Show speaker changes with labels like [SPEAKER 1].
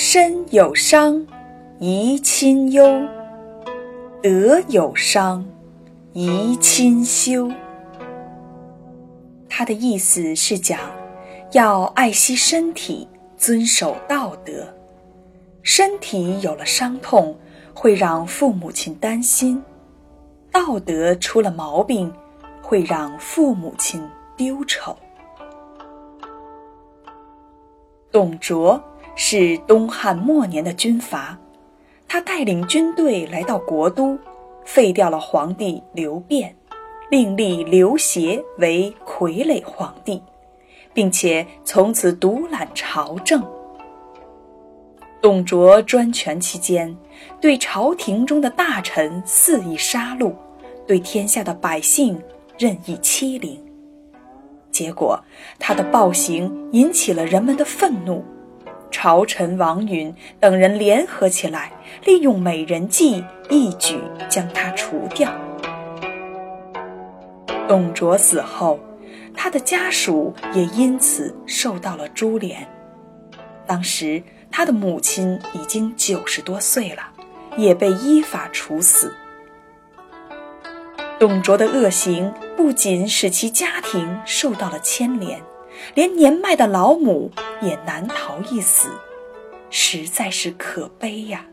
[SPEAKER 1] 身有伤，贻亲忧；德有伤，贻亲羞。他的意思是讲，要爱惜身体，遵守道德。身体有了伤痛，会让父母亲担心；道德出了毛病，会让父母亲丢丑。董卓。是东汉末年的军阀，他带领军队来到国都，废掉了皇帝刘辩，另立刘协为傀儡皇帝，并且从此独揽朝政。董卓专权期间，对朝廷中的大臣肆意杀戮，对天下的百姓任意欺凌，结果他的暴行引起了人们的愤怒。朝臣王允等人联合起来，利用美人计，一举将他除掉。董卓死后，他的家属也因此受到了株连。当时他的母亲已经九十多岁了，也被依法处死。董卓的恶行不仅使其家庭受到了牵连。连年迈的老母也难逃一死，实在是可悲呀。